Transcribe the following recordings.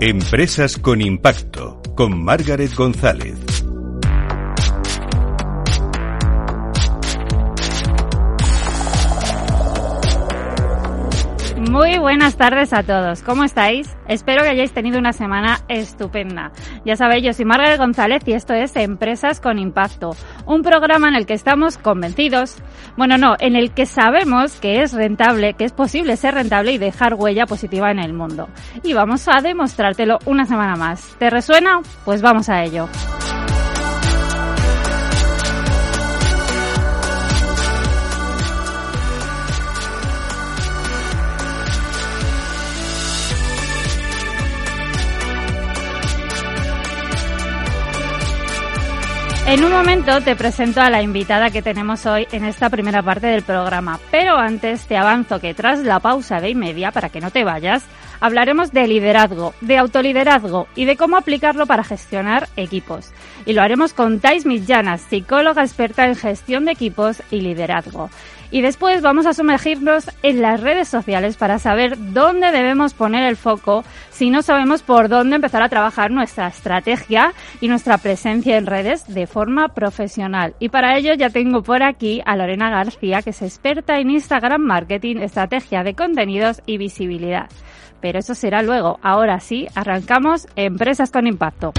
Empresas con Impacto, con Margaret González. Muy buenas tardes a todos. ¿Cómo estáis? Espero que hayáis tenido una semana estupenda. Ya sabéis, yo soy Margaret González y esto es Empresas con Impacto, un programa en el que estamos convencidos, bueno, no, en el que sabemos que es rentable, que es posible ser rentable y dejar huella positiva en el mundo. Y vamos a demostrártelo una semana más. ¿Te resuena? Pues vamos a ello. En un momento te presento a la invitada que tenemos hoy en esta primera parte del programa, pero antes te avanzo que tras la pausa de y media, para que no te vayas, hablaremos de liderazgo, de autoliderazgo y de cómo aplicarlo para gestionar equipos. Y lo haremos con Thais Millanas, psicóloga experta en gestión de equipos y liderazgo. Y después vamos a sumergirnos en las redes sociales para saber dónde debemos poner el foco si no sabemos por dónde empezar a trabajar nuestra estrategia y nuestra presencia en redes de forma profesional. Y para ello ya tengo por aquí a Lorena García, que es experta en Instagram Marketing, estrategia de contenidos y visibilidad. Pero eso será luego. Ahora sí, arrancamos Empresas con Impacto.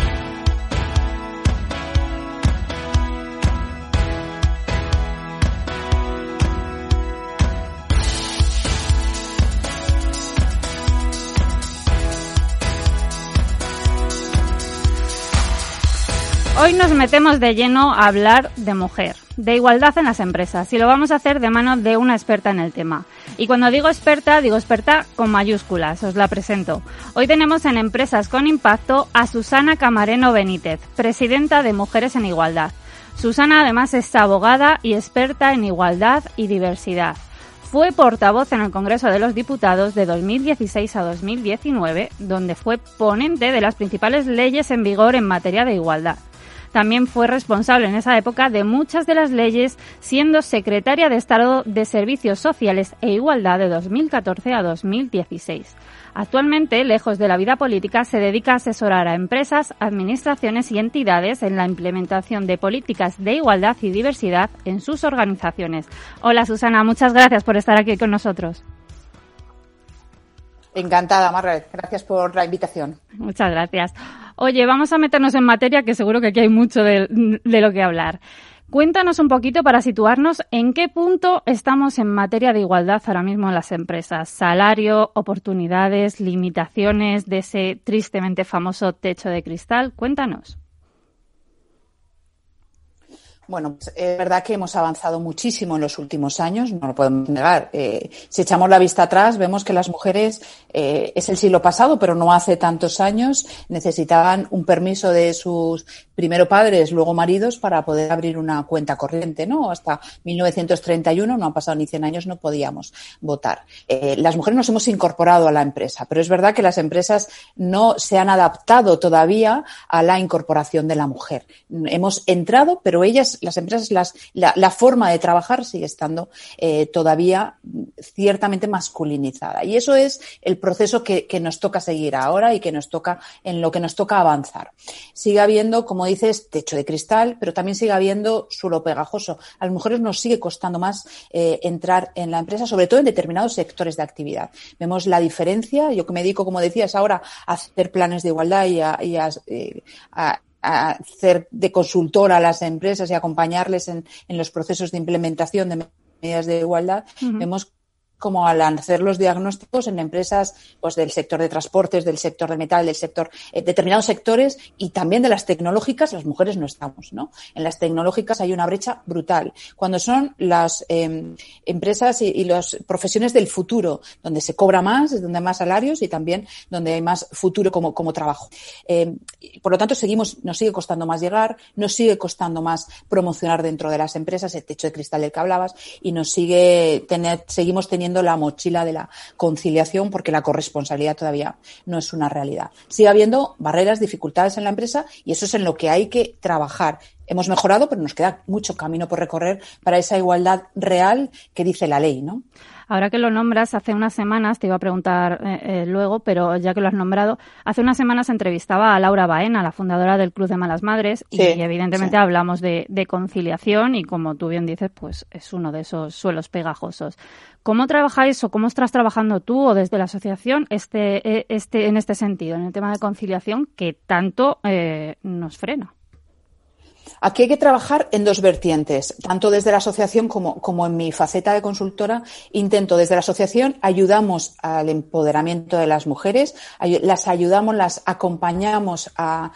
Hoy nos metemos de lleno a hablar de mujer, de igualdad en las empresas, y lo vamos a hacer de mano de una experta en el tema. Y cuando digo experta, digo experta con mayúsculas, os la presento. Hoy tenemos en Empresas con Impacto a Susana Camareno Benítez, presidenta de Mujeres en Igualdad. Susana además es abogada y experta en igualdad y diversidad. Fue portavoz en el Congreso de los Diputados de 2016 a 2019, donde fue ponente de las principales leyes en vigor en materia de igualdad. También fue responsable en esa época de muchas de las leyes, siendo secretaria de Estado de Servicios Sociales e Igualdad de 2014 a 2016. Actualmente, lejos de la vida política, se dedica a asesorar a empresas, administraciones y entidades en la implementación de políticas de igualdad y diversidad en sus organizaciones. Hola Susana, muchas gracias por estar aquí con nosotros. Encantada, Margaret. Gracias por la invitación. Muchas gracias. Oye, vamos a meternos en materia que seguro que aquí hay mucho de, lo que hablar. Cuéntanos un poquito para situarnos en qué punto estamos en materia de igualdad ahora mismo en las empresas. Salario, oportunidades, limitaciones de ese tristemente famoso techo de cristal. Cuéntanos. Bueno, pues es verdad que hemos avanzado muchísimo en los últimos años, no lo podemos negar. Eh, si echamos la vista atrás, vemos que las mujeres, eh, es el siglo pasado, pero no hace tantos años, necesitaban un permiso de sus primero padres, luego maridos, para poder abrir una cuenta corriente, ¿no? Hasta 1931, no han pasado ni 100 años, no podíamos votar. Eh, las mujeres nos hemos incorporado a la empresa, pero es verdad que las empresas no se han adaptado todavía a la incorporación de la mujer. Hemos entrado, pero ellas las empresas, las, la, forma de trabajar sigue estando eh, todavía ciertamente masculinizada. Y eso es el proceso que, nos toca seguir ahora y que nos toca, en lo que nos toca avanzar. Sigue habiendo, como dices, techo de cristal, pero también sigue habiendo suelo pegajoso. A las mujeres nos sigue costando más eh, entrar en la empresa, sobre todo en determinados sectores de actividad. Vemos la diferencia. Yo que me dedico, como decías ahora, a hacer planes de igualdad y a, eh, hacer de consultora a las empresas y acompañarles en, en los procesos de implementación de medidas de igualdad, vemos como al hacer los diagnósticos en empresas pues del sector de transportes, del sector de metal, del sector eh, determinados sectores y también de las tecnológicas, las mujeres no estamos, ¿no? En las tecnológicas hay una brecha brutal. Cuando son las em, empresas y, las profesiones del futuro, donde se cobra más, donde hay más salarios y también donde hay más futuro como, como trabajo. Em, por lo tanto, seguimos, nos sigue costando más llegar, nos sigue costando más promocionar dentro de las empresas, el techo de cristal del que hablabas, y nos sigue tener, seguimos teniendo la mochila de la conciliación porque la corresponsabilidad todavía no es una realidad. Sigue habiendo barreras, dificultades en la empresa y eso es en lo que hay que trabajar hemos mejorado, pero nos queda mucho camino por recorrer para esa igualdad real que dice la ley, ¿no? Ahora que lo nombras, hace unas semanas, te iba a preguntar eh, eh, luego, pero ya que lo has nombrado, hace unas semanas entrevistaba a Laura Baena, la fundadora del Club de Malas Madres, y evidentemente hablamos de, conciliación y como tú bien dices, pues es uno de esos suelos pegajosos. ¿Cómo trabajáis o cómo estás trabajando tú o desde la asociación este, e, este, en este sentido, en el tema de conciliación que tanto eh, nos frena? Aquí hay que trabajar en dos vertientes, tanto desde la asociación como, como, en mi faceta de consultora. Intento desde la asociación, ayudamos al empoderamiento de las mujeres, las ayudamos, las acompañamos a,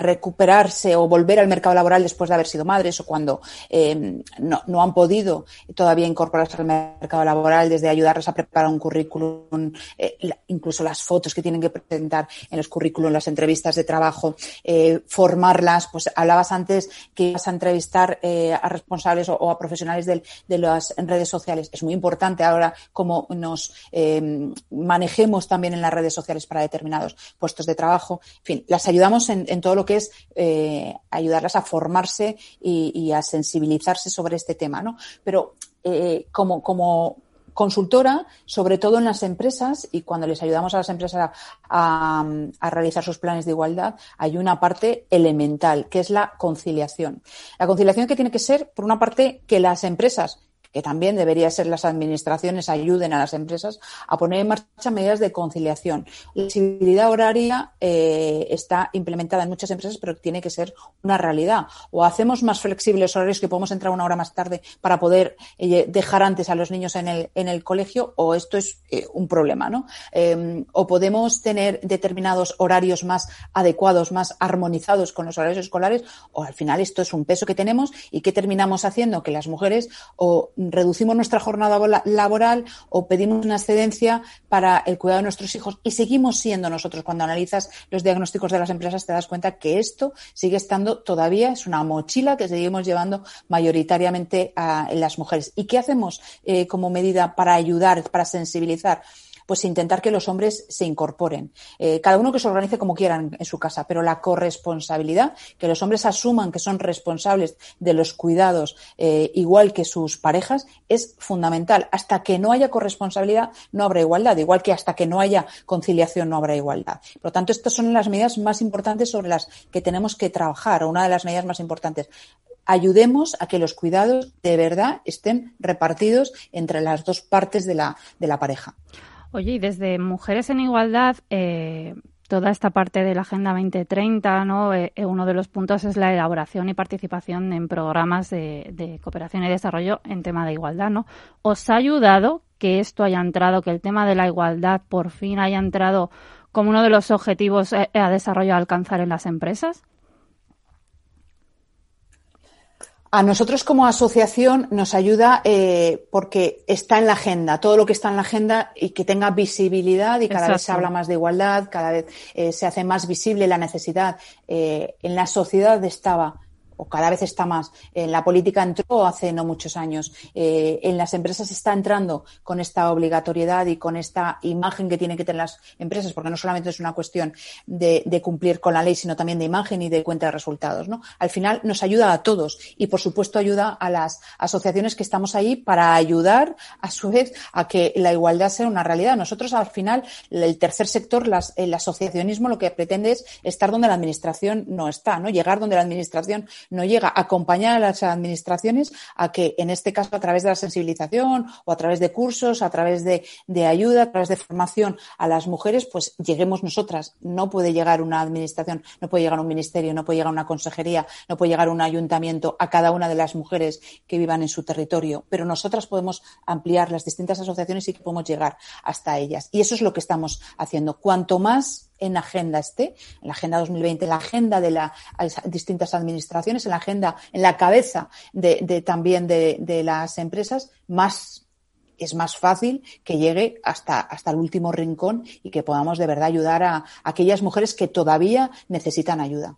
recuperarse o volver al mercado laboral después de haber sido madres o cuando eh, no, han podido todavía incorporarse al mercado laboral, desde ayudarles a preparar un currículum, eh, incluso las fotos que tienen que presentar en los currículums, las entrevistas de trabajo, eh, formarlas. Pues hablabas antes que ibas a entrevistar eh, a responsables o, a profesionales de, las redes sociales. Es muy importante ahora cómo nos em, manejemos también en las redes sociales para determinados puestos de trabajo. En fin, las ayudamos en, todo lo que es eh, ayudarlas a formarse y, a sensibilizarse sobre este tema, ¿no? Pero eh, como, como consultora, sobre todo en las empresas, y cuando les ayudamos a las empresas a, realizar sus planes de igualdad, hay una parte elemental, que es la conciliación. La conciliación que tiene que ser, por una parte, que las empresas que también debería ser las administraciones ayuden a las empresas a poner en marcha medidas de conciliación. La flexibilidad horaria eh, está implementada en muchas empresas, pero tiene que ser una realidad. O hacemos más flexibles horarios que podemos entrar una hora más tarde para poder eh, dejar antes a los niños en el, en el colegio, o esto es eh, un problema, ¿no? Em, o podemos tener determinados horarios más adecuados, más armonizados con los horarios escolares, o al final esto es un peso que tenemos y que terminamos haciendo que las mujeres o reducimos nuestra jornada laboral o pedimos una excedencia para el cuidado de nuestros hijos y seguimos siendo nosotros. Cuando analizas los diagnósticos de las empresas te das cuenta que esto sigue estando todavía, es una mochila que seguimos llevando mayoritariamente a, las mujeres. ¿Y qué hacemos eh, como medida para ayudar, para sensibilizar? Pues intentar que los hombres se incorporen. Eh, cada uno que se organice como quieran en su casa, pero la corresponsabilidad, que los hombres asuman que son responsables de los cuidados eh, igual que sus parejas, es fundamental. Hasta que no haya corresponsabilidad no habrá igualdad, igual que hasta que no haya conciliación no habrá igualdad. Por lo tanto, estas son las medidas más importantes sobre las que tenemos que trabajar, o una de las medidas más importantes ayudemos a que los cuidados de verdad estén repartidos entre las dos partes de la, de la pareja. Oye, y desde Mujeres en Igualdad, eh, toda esta parte de la Agenda 2030, ¿no? Eh, eh, uno de los puntos es la elaboración y participación en programas de, cooperación y desarrollo en tema de igualdad, ¿no? ¿Os ha ayudado que esto haya entrado, que el tema de la igualdad por fin haya entrado como uno de los objetivos a desarrollo a alcanzar en las empresas? A nosotros como asociación nos ayuda eh, porque está en la agenda, todo lo que está en la agenda y que tenga visibilidad y cada vez se habla más de igualdad, cada vez eh, se hace más visible la necesidad. Eh, en la sociedad estaba o cada vez está más. En la política entró hace no muchos años. Eh, en las empresas está entrando con esta obligatoriedad y con esta imagen que tienen que tener las empresas, porque no solamente es una cuestión de, cumplir con la ley, sino también de imagen y de cuenta de resultados. ¿no? Al final nos ayuda a todos y, por supuesto, ayuda a las asociaciones que estamos ahí para ayudar, a su vez, a que la igualdad sea una realidad. Nosotros, al final, el tercer sector, el asociacionismo, lo que pretende es estar donde la administración no está, ¿no? llegar donde la administración no llega a acompañar a las administraciones a que, en este caso, a través de la sensibilización o a través de cursos, a través de, ayuda, a través de formación a las mujeres, pues lleguemos nosotras. No puede llegar una administración, no puede llegar un ministerio, no puede llegar una consejería, no puede llegar un ayuntamiento a cada una de las mujeres que vivan en su territorio, pero nosotras podemos ampliar las distintas asociaciones y que podemos llegar hasta ellas. Y eso es lo que estamos haciendo. Cuanto más en agenda esté, en la agenda 2020, en la agenda de las distintas administraciones, en la agenda, en la cabeza de, también de, las empresas, más es más fácil que llegue hasta, hasta el último rincón y que podamos de verdad ayudar a aquellas mujeres que todavía necesitan ayuda.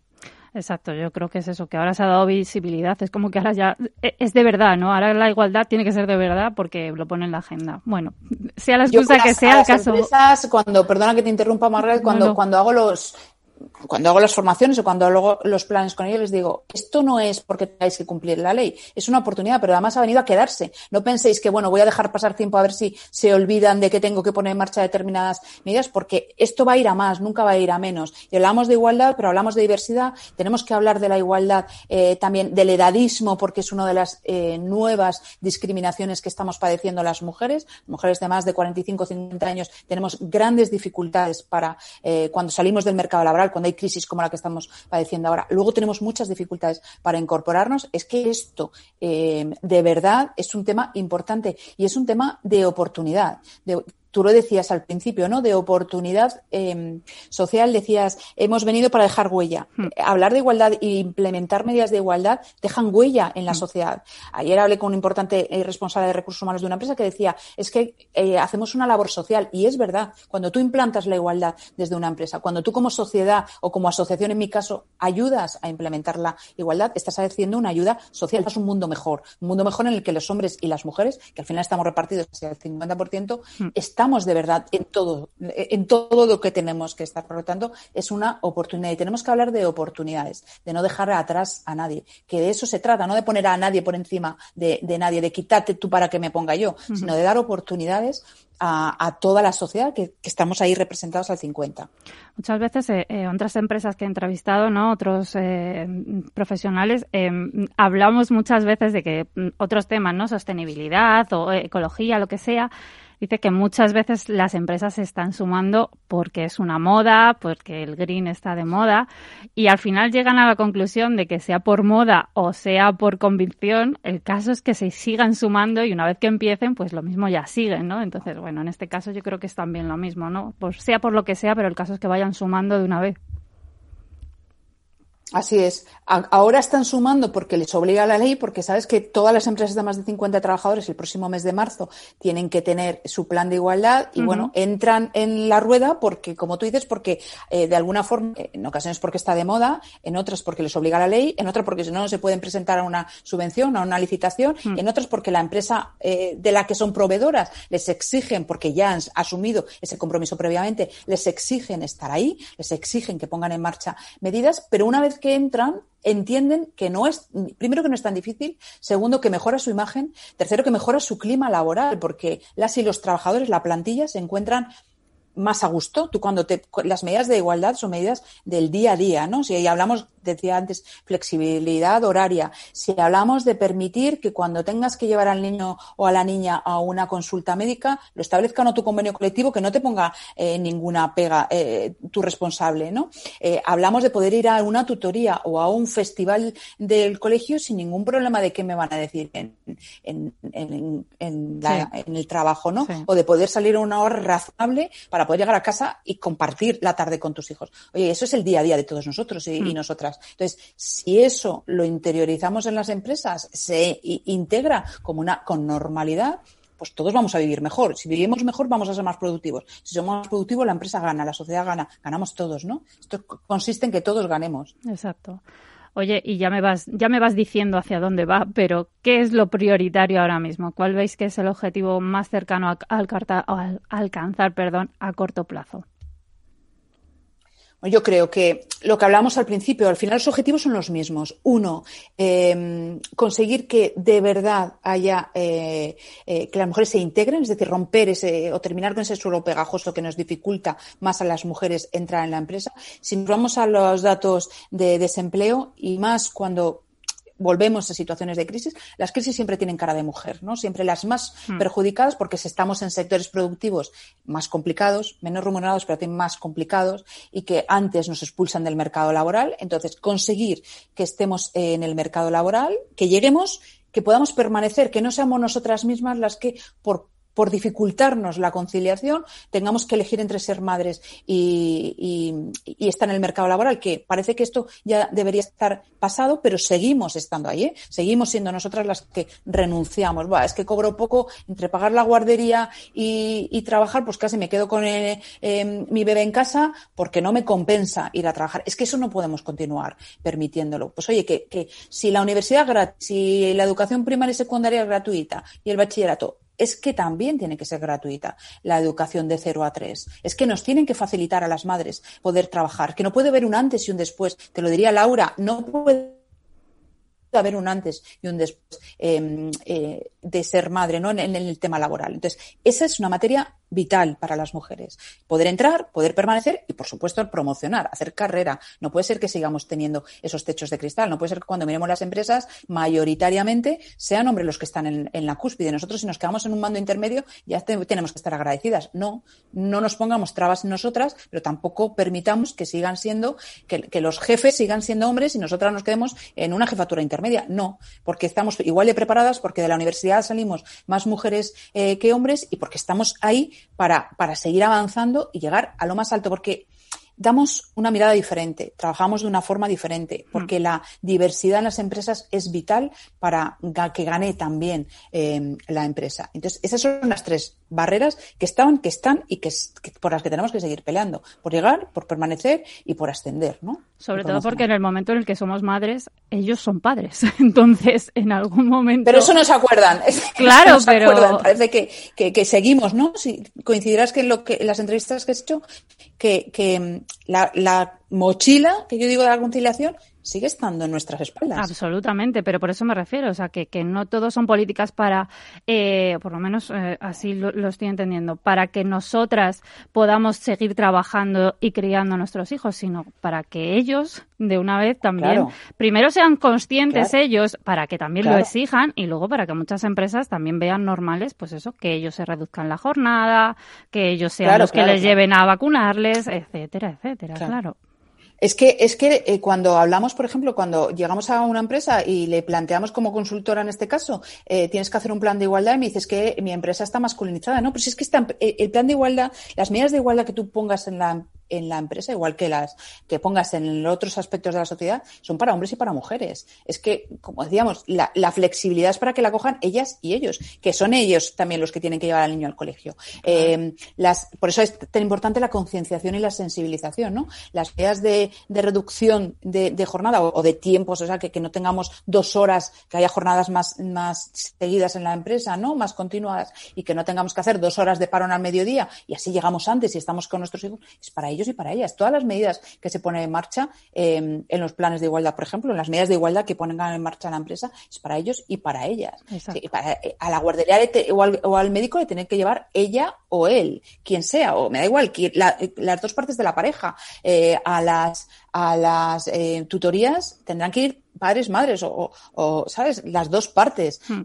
Exacto, yo creo que es eso, que ahora se ha dado visibilidad, es como que ahora ya e, es de verdad, ¿no? Ahora la igualdad tiene que ser de verdad porque lo pone en la agenda. Bueno, sea la excusa que sea, el caso. Empresas, cuando, perdona que te interrumpa, Margaret, cuando, cuando hago los cuando hago las formaciones o cuando hago los planes con ellos, les digo, esto no es porque tengáis que cumplir la ley, es una oportunidad, pero además ha venido a quedarse. No penséis que, bueno, voy a dejar pasar tiempo a ver si se olvidan de que tengo que poner en marcha determinadas medidas, porque esto va a ir a más, nunca va a ir a menos. Y hablamos de igualdad, pero hablamos de diversidad. Tenemos que hablar de la igualdad eh, también del edadismo, porque es una de las eh, nuevas discriminaciones que estamos padeciendo las mujeres. Mujeres de más de 45 50 años tenemos grandes dificultades para eh, cuando salimos del mercado laboral, cuando hay crisis como la que estamos padeciendo ahora. Luego tenemos muchas dificultades para incorporarnos. Es que esto eh, de verdad es un tema importante y es un tema de oportunidad. Tú lo decías al principio, ¿no? De oportunidad eh, social, decías, hemos venido para dejar huella. Hmm. Hablar de igualdad e implementar medidas de igualdad dejan huella en la hmm. sociedad. Ayer hablé con un importante eh, responsable de recursos humanos de una empresa que decía, es que eh, hacemos una labor social y es verdad, cuando tú implantas la igualdad desde una empresa, cuando tú como sociedad o como asociación, en mi caso, ayudas a implementar la igualdad, estás haciendo una ayuda social, es un mundo mejor, un mundo mejor en el que los hombres y las mujeres, que al final estamos repartidos hacia el 50%, hmm. están estamos de verdad en todo, en todo lo que tenemos que estar. Por lo tanto, es una oportunidad y tenemos que hablar de oportunidades, de no dejar atrás a nadie, que de eso se trata, no de poner a nadie por encima de, nadie, de quitarte tú para que me ponga yo, sino de dar oportunidades a, toda la sociedad que, estamos ahí representados al 50. Muchas veces eh, eh, otras empresas que he entrevistado, no, otros eh, profesionales, hablamos muchas veces de que mm, otros temas, no, sostenibilidad o ecología, lo que sea, Dice que muchas veces las empresas se están sumando porque es una moda, porque el green está de moda y al final llegan a la conclusión de que sea por moda o sea por convicción, el caso es que se sigan sumando y una vez que empiecen, pues lo mismo ya siguen, ¿no? Entonces, bueno, en este caso yo creo que es también lo mismo, ¿no? Pues sea por lo que sea, pero el caso es que vayan sumando de una vez. Así es. ahora están sumando porque les obliga la ley, porque sabes que todas las empresas de más de 50 trabajadores el próximo mes de marzo tienen que tener su plan de igualdad y, bueno, entran en la rueda porque, como tú dices, porque eh, de alguna forma, en ocasiones porque está de moda, en otras porque les obliga la ley, en otras porque si no, no se pueden presentar a una subvención, a una licitación, y en otras porque la empresa eh, de la que son proveedoras les exigen, porque ya han asumido ese compromiso previamente, les exigen estar ahí, les exigen que pongan en marcha medidas, pero una vez que entran entienden que no es, primero que no es tan difícil, segundo que mejora su imagen, tercero que mejora su clima laboral, porque las y los trabajadores, la plantilla, se encuentran más a gusto. Tú cuando te, las medidas de igualdad son medidas del día a día, ¿no? Si hablamos, decía antes, flexibilidad horaria, si hablamos de permitir que cuando tengas que llevar al niño o a la niña a una consulta médica, lo establezca no tu convenio colectivo, que no te ponga eh, ninguna pega eh, tu responsable, ¿no? Eh, hablamos de poder ir a una tutoría o a un festival del colegio sin ningún problema de qué me van a decir en, en, en, en, el trabajo, ¿no? O de poder salir a una hora razonable para poder llegar a casa y compartir la tarde con tus hijos. Oye, eso es el día a día de todos nosotros y, mm. nosotras. Entonces, si eso lo interiorizamos en las empresas, se integra como una, con normalidad, pues todos vamos a vivir mejor. Si vivimos mejor, vamos a ser más productivos. Si somos más productivos, la empresa gana, la sociedad gana, ganamos todos, ¿no? Esto consiste en que todos ganemos. Exacto. Oye, y ya me vas, ya me vas diciendo hacia dónde va, pero ¿qué es lo prioritario ahora mismo? ¿Cuál veis que es el objetivo más cercano a, a alcanzar, perdón, a corto plazo? Yo creo que lo que hablamos al principio, al final los objetivos son los mismos. Uno, em, conseguir que de verdad haya, eh, eh, que las mujeres se integren, es decir, romper ese o terminar con ese suelo pegajoso que nos dificulta más a las mujeres entrar en la empresa. Si nos vamos a los datos de desempleo y más cuando volvemos a situaciones de crisis, las crisis siempre tienen cara de mujer, ¿no? Siempre las más hmm. perjudicadas porque si estamos en sectores productivos más complicados, menos remunerados, pero también más complicados y que antes nos expulsan del mercado laboral. Entonces, conseguir que estemos en el mercado laboral, que lleguemos que podamos permanecer, que no seamos nosotras mismas las que por por dificultarnos la conciliación, tengamos que elegir entre ser madres y, estar en el mercado laboral, que parece que esto ya debería estar pasado, pero seguimos estando ahí, ¿eh? seguimos siendo nosotras las que renunciamos. es que cobro poco entre pagar la guardería y, trabajar, pues casi me quedo con eh, em, mi bebé en casa porque no me compensa ir a trabajar. Es que eso no podemos continuar permitiéndolo. Pues oye, que, que si la universidad si la educación primaria y secundaria es gratuita y el bachillerato, es que también tiene que ser gratuita la educación de 0 a 3. Es que nos tienen que facilitar a las madres poder trabajar, que no puede haber un antes y un después. Te lo diría Laura, no puede haber un antes y un después em, eh, de ser madre, ¿no? En, en, el tema laboral. Entonces, esa es una materia vital para las mujeres. Poder entrar, poder permanecer y, por supuesto, promocionar, hacer carrera. No puede ser que sigamos teniendo esos techos de cristal. No puede ser que cuando miremos las empresas, mayoritariamente sean hombres los que están en, en la cúspide. Nosotros, si nos quedamos en un mando intermedio, ya te, tenemos que estar agradecidas. No, no nos pongamos trabas en nosotras, pero tampoco permitamos que sigan siendo, que, que los jefes sigan siendo hombres y nosotras nos quedemos en una jefatura intermedia. No, porque estamos igual de preparadas, porque de la universidad salimos más mujeres eh, que hombres y porque estamos ahí para, para seguir avanzando y llegar a lo más alto, porque damos una mirada diferente, trabajamos de una forma diferente, porque mm. la diversidad en las empresas es vital para que gane también eh, la empresa. Entonces, esas son las tres barreras que estaban, que están y que, que, por las que tenemos que seguir peleando, por llegar, por permanecer y por ascender, ¿no? Sobre todo porque en el momento en el que somos madres, ellos son padres. Entonces, en algún momento. Pero eso no se acuerdan. Claro, no pero. Acuerdan. Parece que, que, que, seguimos, ¿no? Si coincidirás que en, lo que, en las entrevistas que has hecho, que, que la, la mochila, que yo digo de la conciliación, sigue estando en nuestras espaldas. Absolutamente, pero por eso me refiero, o sea, que, que no todo son políticas para, eh, por lo menos eh, así lo, lo, estoy entendiendo, para que nosotras podamos seguir trabajando y criando a nuestros hijos, sino para que ellos, de una vez también, claro. primero sean conscientes claro. ellos, para que también claro. lo exijan, y luego para que muchas empresas también vean normales, pues eso, que ellos se reduzcan la jornada, que ellos sean los que les lleven a vacunarles, etcétera, etcétera, claro. Es que, es que eh, cuando hablamos, por ejemplo, cuando llegamos a una empresa y le planteamos como consultora en este caso, eh, tienes que hacer un plan de igualdad y me dices que mi empresa está masculinizada, ¿no? Si es que está, eh, el plan de igualdad, las medidas de igualdad que tú pongas en la en la empresa, igual que las que pongas en otros aspectos de la sociedad, son para hombres y para mujeres. Es que, como decíamos, la, la flexibilidad es para que la cojan ellas y ellos, que son ellos también los que tienen que llevar al niño al colegio. Eh, las, por eso es tan importante la concienciación y la sensibilización, ¿no? Las medidas de, de reducción de, de jornada o, o, de tiempos, o sea, que, que, no tengamos dos horas, que haya jornadas más, más seguidas en la empresa, ¿no? Más continuadas y que no tengamos que hacer dos horas de parón al mediodía y así llegamos antes y estamos con nuestros hijos, es para ellos y para ellas. Todas las medidas que se ponen en marcha eh, en los planes de igualdad, por ejemplo, en las medidas de igualdad que ponen en marcha la empresa, es para ellos y para ellas. Sí, para, eh, a la guardería o al, o al, médico le tiene que llevar ella o él, quien sea, o me da igual, la, las dos partes de la pareja. Eh, a las, a las eh, tutorías tendrán que ir padres, madres o, o, ¿sabes? Las dos partes. Hmm.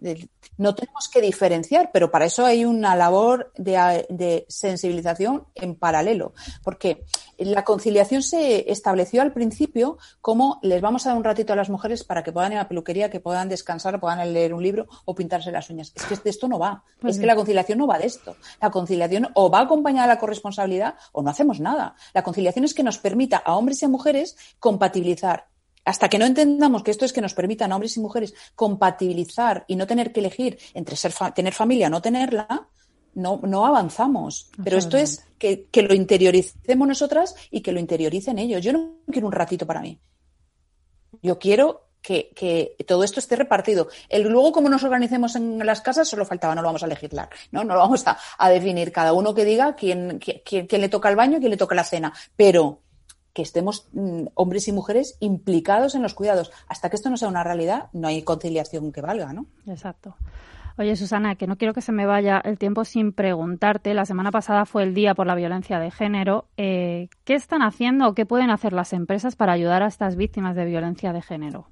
No tenemos que diferenciar, pero para eso hay una labor de, de, sensibilización en paralelo. Porque la conciliación se estableció al principio como les vamos a dar un ratito a las mujeres para que puedan ir a la peluquería, que puedan descansar, puedan leer un libro o pintarse las uñas. Es que de esto no va. Pues es que la conciliación no va de esto. La conciliación o va acompañada de la corresponsabilidad o no hacemos nada. La conciliación es que nos permita a hombres y a mujeres compatibilizar hasta que no entendamos que esto es que nos permitan a hombres y mujeres compatibilizar y no tener que elegir entre ser fa tener familia o no tenerla, no, no avanzamos. Pero esto es que, que, lo interioricemos nosotras y que lo interioricen ellos. Yo no quiero un ratito para mí. Yo quiero que, que, todo esto esté repartido. El, luego, como nos organicemos en las casas, solo faltaba, no lo vamos a legislar, ¿no? No lo vamos a, a definir. Cada uno que diga quién, quién, quién, le toca el baño, quién le toca la cena. Pero que estemos mm, hombres y mujeres implicados en los cuidados. Hasta que esto no sea una realidad, no hay conciliación que valga, ¿no? Exacto. Oye, Susana, que no quiero que se me vaya el tiempo sin preguntarte. La semana pasada fue el Día por la Violencia de Género. Eh, ¿Qué están haciendo o qué pueden hacer las empresas para ayudar a estas víctimas de violencia de género?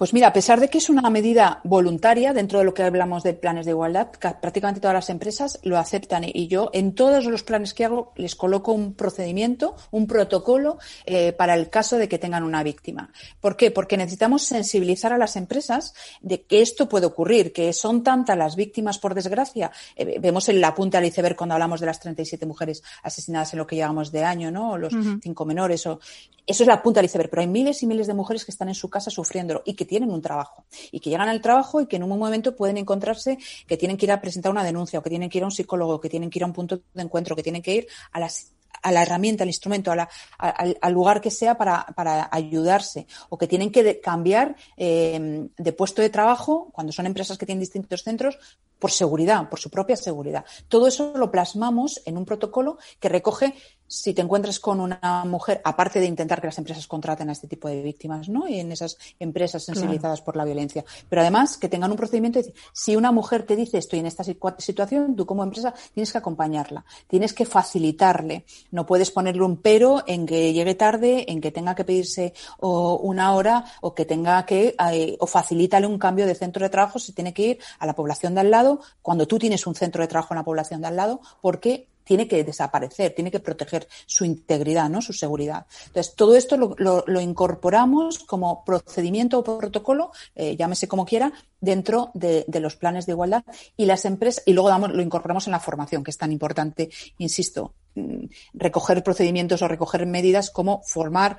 Pues mira, a pesar de que es una medida voluntaria dentro de lo que hablamos de planes de igualdad, prácticamente todas las empresas lo aceptan y yo en todos los planes que hago les coloco un procedimiento, un protocolo eh, para el caso de que tengan una víctima. ¿Por qué? Porque necesitamos sensibilizar a las empresas de que esto puede ocurrir, que son tantas las víctimas por desgracia. Eh, vemos en la punta del iceberg cuando hablamos de las 37 mujeres asesinadas en lo que llevamos de año, ¿no? O los uh -huh. cinco menores. O... Eso es la punta del iceberg, pero hay miles y miles de mujeres que están en su casa sufriéndolo y que tienen un trabajo y que llegan al trabajo y que en un momento pueden encontrarse que tienen que ir a presentar una denuncia o que tienen que ir a un psicólogo, que tienen que ir a un punto de encuentro, que tienen que ir a las a la herramienta, al instrumento, al, lugar que sea para, para, ayudarse o que tienen que cambiar eh, de puesto de trabajo cuando son empresas que tienen distintos centros por seguridad, por su propia seguridad. Todo eso lo plasmamos en un protocolo que recoge si te encuentras con una mujer, aparte de intentar que las empresas contraten a este tipo de víctimas, ¿no? Y en esas empresas sensibilizadas por la violencia. Pero además que tengan un procedimiento de decir, si una mujer te dice estoy en esta situación, tú como empresa tienes que acompañarla, tienes que facilitarle. No puedes ponerle un pero en que llegue tarde, en que tenga que pedirse o una hora o que tenga que, eh, o facilítale un cambio de centro de trabajo si tiene que ir a la población de al lado, cuando tú tienes un centro de trabajo en la población de al lado, porque tiene que desaparecer, tiene que proteger su integridad, ¿no? su seguridad. Entonces, todo esto lo, incorporamos como procedimiento o protocolo, eh, llámese como quiera, dentro de, los planes de igualdad y las empresas, y luego damos, lo incorporamos en la formación, que es tan importante, insisto, mm, recoger procedimientos o recoger medidas como formar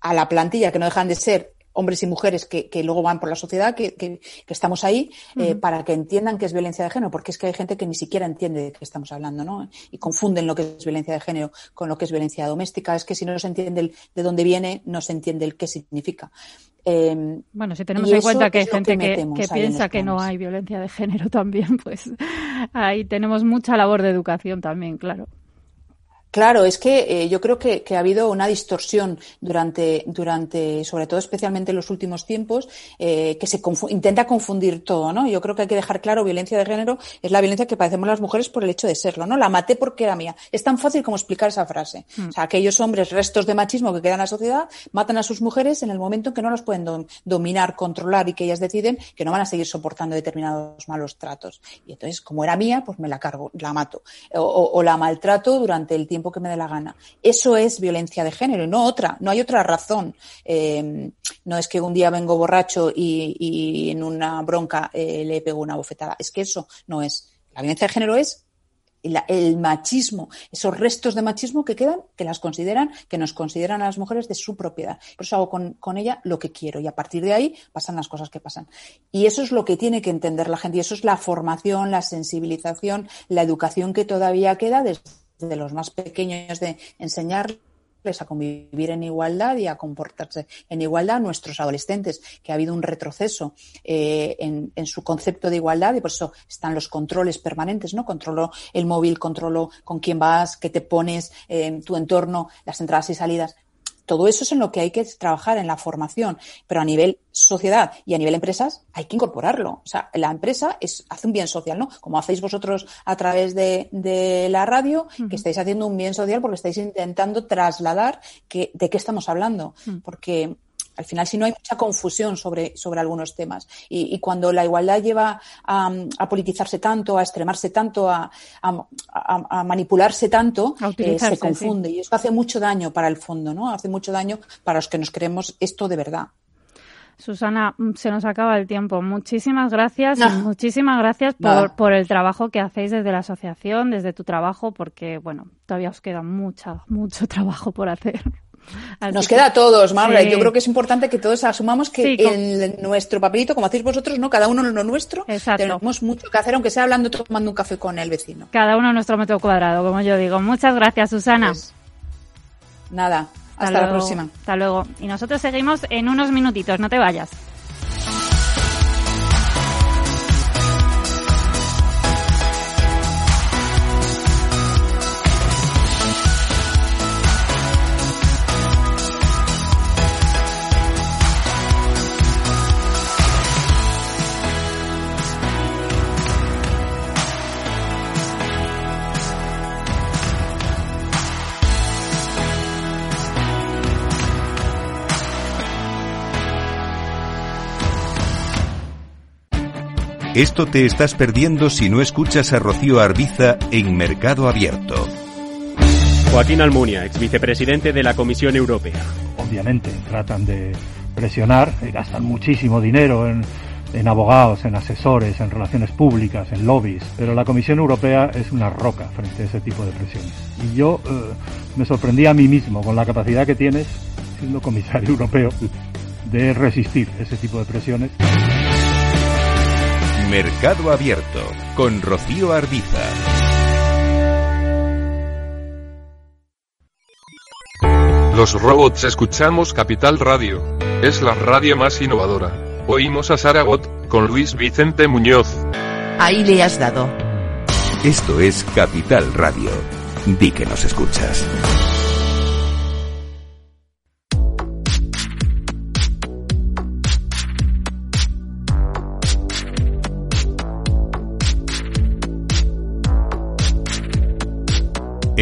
a la plantilla, que no dejan de ser hombres y mujeres que, que, luego van por la sociedad, que, que, estamos ahí, eh, para que entiendan que es violencia de género, porque es que hay gente que ni siquiera entiende de qué estamos hablando, ¿no? Y confunden lo que es violencia de género con lo que es violencia doméstica. Es que si no se entiende el, de dónde viene, no se entiende el qué significa. Eh, bueno, si tenemos en cuenta que hay gente que, que piensa que no hay violencia de género también, pues ahí tenemos mucha labor de educación también, claro. Claro, es que eh, yo creo que, ha habido una distorsión durante, durante, sobre todo especialmente en los últimos tiempos, eh, que se intenta confundir todo, ¿no? Yo creo que hay que dejar claro, violencia de género es la violencia que padecemos las mujeres por el hecho de serlo, ¿no? La maté porque era mía. Es tan fácil como explicar esa frase. Mm. O sea, aquellos hombres restos de machismo que quedan en la sociedad matan a sus mujeres en el momento en que no las pueden dominar, controlar y que ellas deciden que no van a seguir soportando determinados malos tratos. Y entonces, como era mía, pues me la cargo, la mato. O, o la maltrato durante el tiempo que me dé la gana. Eso es violencia de género no otra, no hay otra razón. Eh, no es que un día vengo borracho y, en una bronca eh, le pego una bofetada. Es que eso no es. La violencia de género es el, machismo, esos restos de machismo que quedan, que las consideran, que nos consideran a las mujeres de su propiedad. Por eso hago con, ella lo que quiero y a partir de ahí pasan las cosas que pasan. Y eso es lo que tiene que entender la gente y eso es la formación, la sensibilización, la educación que todavía queda de los más pequeños de enseñarles a convivir en igualdad y a comportarse en igualdad a nuestros adolescentes, que ha habido un retroceso eh, en, en, su concepto de igualdad y por eso están los controles permanentes, ¿no? Controlo el móvil, controlo con quién vas, qué te pones, en tu entorno, las entradas y salidas. Todo eso es en lo que hay que trabajar en la formación, pero a nivel sociedad y a nivel empresas hay que incorporarlo. O sea, la empresa es, hace un bien social, ¿no? Como hacéis vosotros a través de, de la radio, que estáis haciendo un bien social porque estáis intentando trasladar que, de qué estamos hablando. Porque al final, si no hay mucha confusión sobre, sobre algunos temas. Y, cuando la igualdad lleva a, politizarse tanto, a extremarse tanto, a, a, manipularse tanto, eh, se confunde. Y eso hace mucho daño para el fondo, ¿no? Hace mucho daño para los que nos creemos esto de verdad. Susana, se nos acaba el tiempo. Muchísimas gracias, muchísimas gracias por, por, el trabajo que hacéis desde la asociación, desde tu trabajo, porque bueno, todavía os queda mucha, mucho trabajo por hacer. Nos queda a todos, Margaret. Yo creo que es importante que todos asumamos que en nuestro papelito, como hacéis vosotros, no cada uno en lo nuestro, tenemos mucho que hacer, aunque sea hablando tomando un café con el vecino. Cada uno en nuestro metro cuadrado, como yo digo. Muchas gracias, Susana. Pues, nada, hasta, la próxima. Hasta luego. Y nosotros seguimos en unos minutitos, no te vayas. Esto te estás perdiendo si no escuchas a Rocío Arbiza en Mercado Abierto. Joaquín Almunia, ex vicepresidente de la Comisión Europea. Obviamente, tratan de presionar, y gastan muchísimo dinero en, en abogados, en asesores, en relaciones públicas, en lobbies, pero la Comisión Europea es una roca frente a ese tipo de presiones. Y yo eh, me sorprendí a mí mismo con la capacidad que tienes, siendo comisario europeo, de resistir ese tipo de presiones. Mercado Abierto con Rocío Arbiza. Los robots escuchamos Capital Radio. Es la radio más innovadora. Oímos a Saragot, con Luis Vicente Muñoz. Ahí le has dado. Esto es Capital Radio. Di que nos escuchas.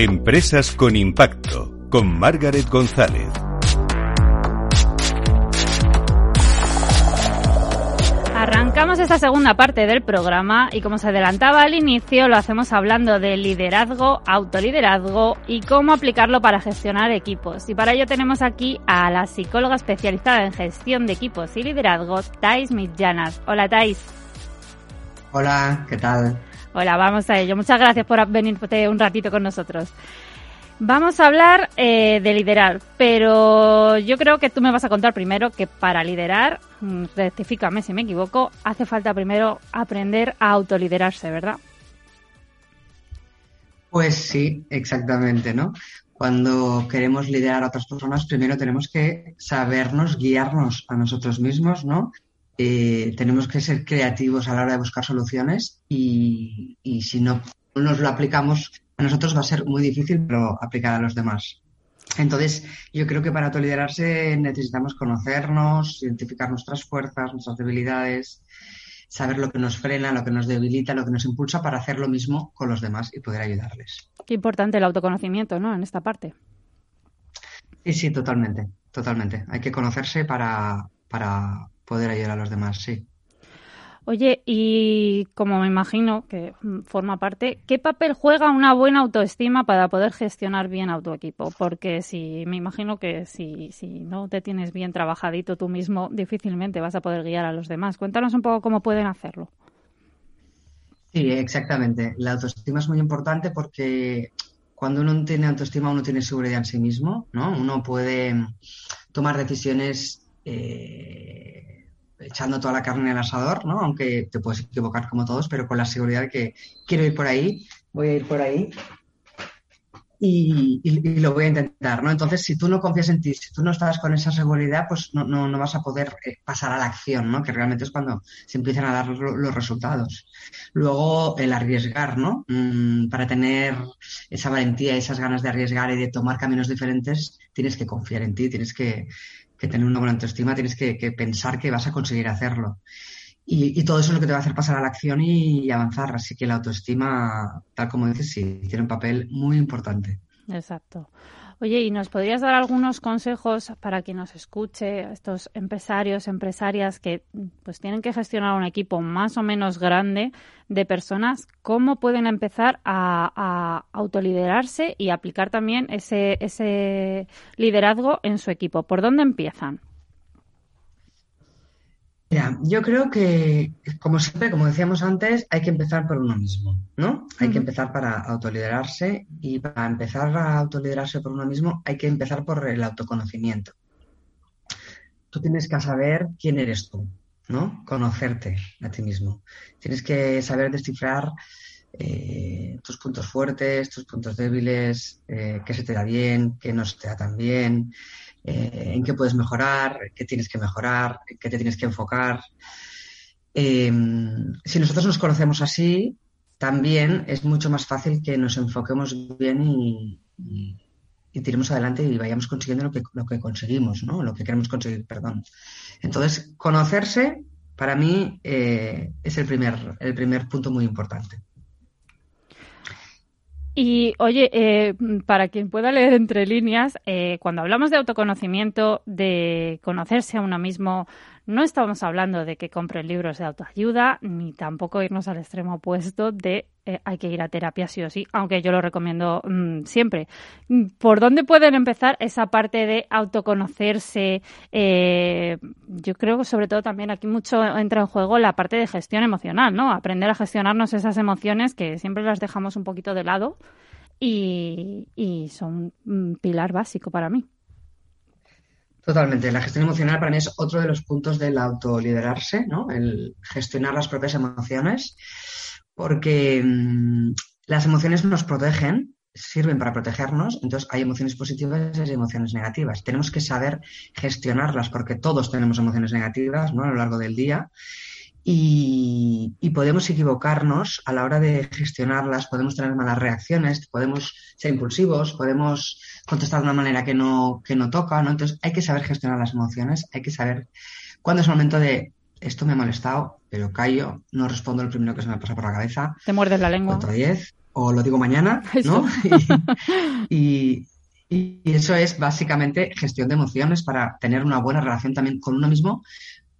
Empresas con impacto, con Margaret González. Arrancamos esta segunda parte del programa y como se adelantaba al inicio, lo hacemos hablando de liderazgo, autoliderazgo y cómo aplicarlo para gestionar equipos. Y para ello tenemos aquí a la psicóloga especializada en gestión de equipos y liderazgo, Thais Mitjanas. Hola Thais. Hola, ¿qué tal? Hola, vamos a ello. Muchas gracias por venirte un ratito con nosotros. Vamos a hablar eh, de liderar, pero yo creo que tú me vas a contar primero que para liderar, mm, rectifícame si me equivoco, hace falta primero aprender a autoliderarse, ¿verdad? Pues sí, exactamente, ¿no? Cuando queremos liderar a otras personas, primero tenemos que sabernos guiarnos a nosotros mismos, ¿no? Eh, tenemos que ser creativos a la hora de buscar soluciones y, si no nos lo aplicamos a nosotros va a ser muy difícil, pero aplicar a los demás. Entonces, yo creo que para autoliderarse necesitamos conocernos, identificar nuestras fuerzas, nuestras debilidades, saber lo que nos frena, lo que nos debilita, lo que nos impulsa para hacer lo mismo con los demás y poder ayudarles. Qué importante el autoconocimiento, ¿no? En esta parte. Sí, sí, totalmente, totalmente. Hay que conocerse para, para poder ayudar a los demás, sí. Oye, y como me imagino que forma parte, ¿qué papel juega una buena autoestima para poder gestionar bien a tu equipo? Porque si me imagino que si, si no te tienes bien trabajadito tú mismo, difícilmente vas a poder guiar a los demás. Cuéntanos un poco cómo pueden hacerlo. Sí, exactamente. La autoestima es muy importante porque cuando uno tiene autoestima, uno tiene seguridad en sí mismo, ¿no? Uno puede tomar decisiones eh, echando toda la carne en el asador, ¿no? Aunque te puedes equivocar como todos, pero con la seguridad de que quiero ir por ahí, voy a ir por ahí y, lo voy a intentar, ¿no? Entonces, si tú no confías en ti, si tú no estás con esa seguridad, pues no, no, no vas a poder eh, pasar a la acción, ¿no? Que realmente es cuando se empiezan a dar los resultados. Luego, el arriesgar, ¿no? Mm, para tener esa valentía, esas ganas de arriesgar y de tomar caminos diferentes, tienes que confiar en ti, tienes que, que tener una buena autoestima, tienes que, pensar que vas a conseguir hacerlo. Y, todo eso es lo que te va a hacer pasar a la acción y, avanzar. Así que la autoestima, tal como dices, sí, tiene un papel muy importante. Exacto. Oye, ¿y nos podrías dar algunos consejos para quien nos escuche, estos empresarios, empresarias que pues tienen que gestionar un equipo más o menos grande de personas, cómo pueden empezar a, autoliderarse y aplicar también ese, ese liderazgo en su equipo? ¿Por dónde empiezan? Yo creo que, como siempre, como decíamos antes, hay que empezar por uno mismo, ¿no? Hay que empezar para autoliderarse y para empezar a autoliderarse por uno mismo hay que empezar por el autoconocimiento. Tú tienes que saber quién eres tú, ¿no? Conocerte a ti mismo. Tienes que saber descifrar eh, tus puntos fuertes, tus puntos débiles, eh, qué se te da bien, qué no se te da tan bien, eh, en qué puedes mejorar, qué tienes que mejorar, qué te tienes que enfocar. Eh, si nosotros nos conocemos así, también es mucho más fácil que nos enfoquemos bien y, tiremos adelante y vayamos consiguiendo lo que, lo que conseguimos, ¿no? Lo que queremos conseguir, perdón. Entonces, conocerse para mí es el primer, el primer punto muy importante. Y oye, eh, para quien pueda leer entre líneas, eh, cuando hablamos de autoconocimiento, de conocerse a uno mismo, no estamos hablando de que compren libros de autoayuda, ni tampoco irnos al extremo opuesto de eh, hay que ir a terapia sí o sí, aunque yo lo recomiendo mm, siempre. ¿Por dónde pueden empezar esa parte de autoconocerse? Eh, yo creo que sobre todo también aquí mucho entra en juego la parte de gestión emocional, ¿no? Aprender a gestionarnos esas emociones que siempre las dejamos un poquito de lado y, y son un pilar básico para mí. Totalmente. La gestión emocional para mí es otro de los puntos del autoliderarse, ¿no? El gestionar las propias emociones, porque mm, las emociones nos protegen sirven para protegernos, entonces hay emociones positivas y hay emociones negativas. Tenemos que saber gestionarlas porque todos tenemos emociones negativas ¿no? a lo largo del día y, podemos equivocarnos a la hora de gestionarlas, podemos tener malas reacciones, podemos ser impulsivos, podemos contestar de una manera que no, que no toca, ¿no? Entonces hay que saber gestionar las emociones, hay que saber cuándo es el momento de esto me ha molestado, pero callo, no respondo lo primero que se me pasa por la cabeza. Te muerdes la lengua. Cuento 10, o lo digo mañana, ¿no? y, y eso es básicamente gestión de emociones para tener una buena relación también con uno mismo,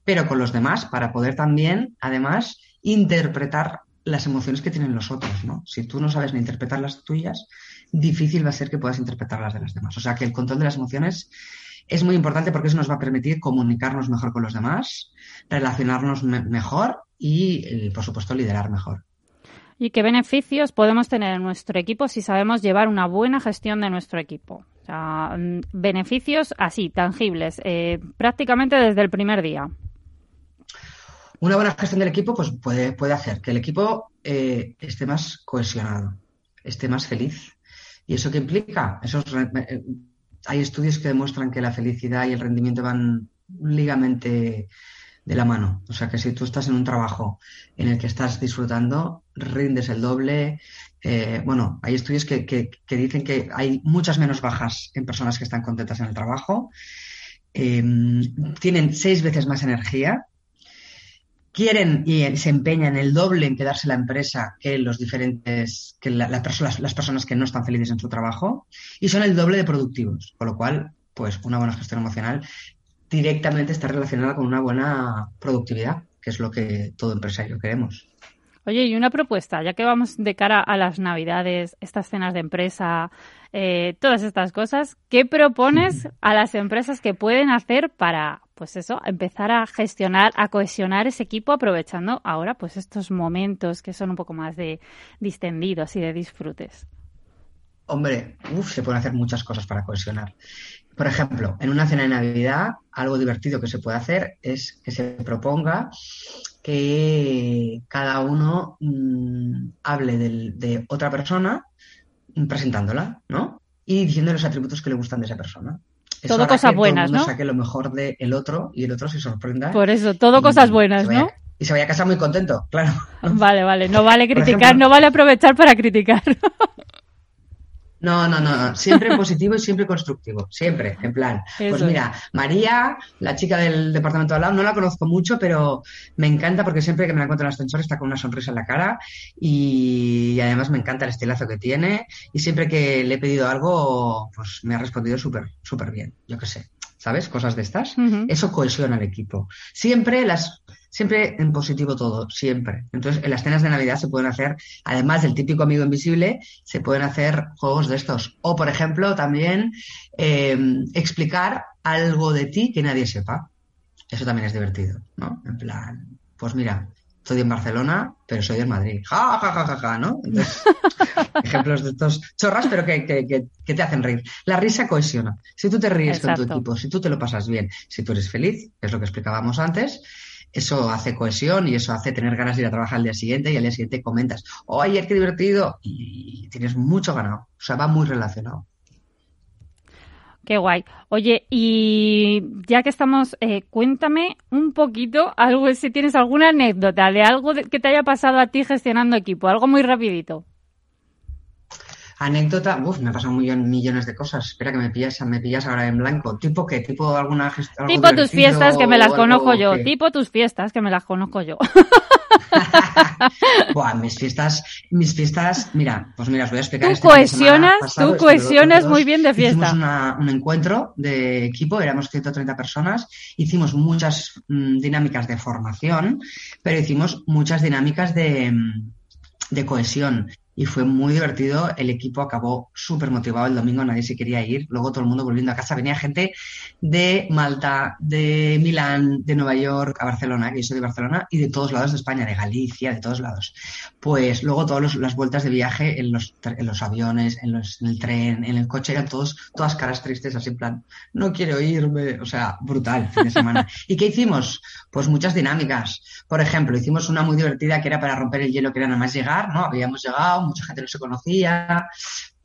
pero con los demás, para poder también, además, interpretar las emociones que tienen los otros, ¿no? Si tú no sabes ni interpretar las tuyas, difícil va a ser que puedas interpretar las de las demás. O sea que el control de las emociones es muy importante porque eso nos va a permitir comunicarnos mejor con los demás, relacionarnos mejor y, eh, por supuesto, liderar mejor. ¿Y qué beneficios podemos tener en nuestro equipo si sabemos llevar una buena gestión de nuestro equipo? O sea, mm, beneficios así, tangibles, eh, prácticamente desde el primer día. Una buena gestión del equipo pues puede, puede hacer que el equipo eh, esté más cohesionado, esté más feliz. ¿Y eso qué implica? Eh, hay estudios que demuestran que la felicidad y el rendimiento van ligamente de la mano. O sea que si tú estás en un trabajo en el que estás disfrutando, rindes el doble. Eh, bueno, hay estudios que, que, dicen que hay muchas menos bajas en personas que están contentas en el trabajo. tienen seis veces más energía quieren y se empeñan el doble en quedarse la empresa que los diferentes, que las, personas que no están felices en su trabajo y son el doble de productivos, con lo cual, pues una buena gestión emocional directamente está relacionada con una buena productividad, que es lo que todo empresario queremos. Oye, y una propuesta, ya que vamos de cara a las navidades, estas cenas de empresa, eh, todas estas cosas, ¿qué propones a las empresas que pueden hacer para, pues eso, empezar a gestionar, a cohesionar ese equipo aprovechando ahora pues estos momentos que son un poco más de distendidos y de disfrutes? Hombre, se pueden hacer muchas cosas para cohesionar. Por ejemplo, en una cena de Navidad, algo divertido que se puede hacer es que se proponga que cada uno mm, hable de otra persona presentándola, ¿no? Y diciendo los atributos que le gustan de esa persona. Todo cosas buenas, ¿no? saque lo mejor del otro y el otro se sorprenda. Por eso, todo cosas buenas, ¿no? Y se vaya a casa muy contento, claro. Vale, vale. No vale criticar, no vale aprovechar para criticar. No, no, no, siempre positivo y siempre constructivo, siempre, en plan. Pues mira, María, la chica del departamento de al lado, no la conozco mucho, pero me encanta porque siempre que me la encuentro en el ascensor está con una sonrisa en la cara y, además me encanta el estilazo que tiene y siempre que le he pedido algo, pues me ha respondido súper, súper bien, yo qué sé. ¿Sabes? Cosas de estas. Eso cohesiona el equipo. Siempre las Siempre en positivo todo, siempre. Entonces, en las cenas de Navidad se pueden hacer, además del típico amigo invisible, se pueden hacer juegos de estos. O, por ejemplo, también em, explicar algo de ti que nadie sepa. Eso también es divertido, ¿no? En plan, pues mira, estoy en Barcelona, pero soy de Madrid. Ja, ja, ja, ja, ja, ¿no? Entonces, ejemplos de estos chorras, pero que, que, te hacen reír. La risa cohesiona. Si tú te ríes con tu equipo, si tú te lo pasas bien, si tú eres feliz, es lo que explicábamos antes, eso hace cohesión y eso hace tener ganas de ir a trabajar al día siguiente y al día siguiente comentas, oh, ayer qué divertido y tienes mucho ganado. O sea, va muy relacionado. Qué guay. Oye, y ya que estamos, eh, cuéntame un poquito, algo si tienes alguna anécdota de algo que te haya pasado a ti gestionando equipo, algo muy rapidito. Anécdota, uff, me pasan millones, millones de cosas. Espera que me pillas, me pillas ahora en blanco. ¿Tipo qué? ¿Tipo alguna gestión? Tipo tus fiestas que me las conozco yo. Tipo tus fiestas que me las conozco yo. Buah, mis fiestas, mis fiestas, mira, pues mira, os voy a explicar. Tú este cohesionas, tú cohesionas muy bien de fiesta. Hicimos un encuentro de equipo, éramos 130 personas, hicimos muchas mm, dinámicas de formación, pero hicimos muchas dinámicas de, mm, de cohesión y fue muy divertido. El equipo acabó súper motivado el domingo, nadie se quería ir. Luego todo el mundo volviendo a casa. Venía gente de Malta, de Milán, de Nueva York, a Barcelona, que yo soy de Barcelona, y de todos lados de España, de Galicia, de todos lados. Pues luego todas las vueltas de viaje en los, en los aviones, en, los, en el tren, en el coche, eran todos, todas caras tristes, así en plan, no quiero irme. O sea, brutal, fin de semana. ¿Y qué hicimos? Pues muchas dinámicas. Por ejemplo, hicimos una muy divertida que era para romper el hielo, que era nada más llegar, ¿no? Habíamos llegado, mucha gente no se conocía,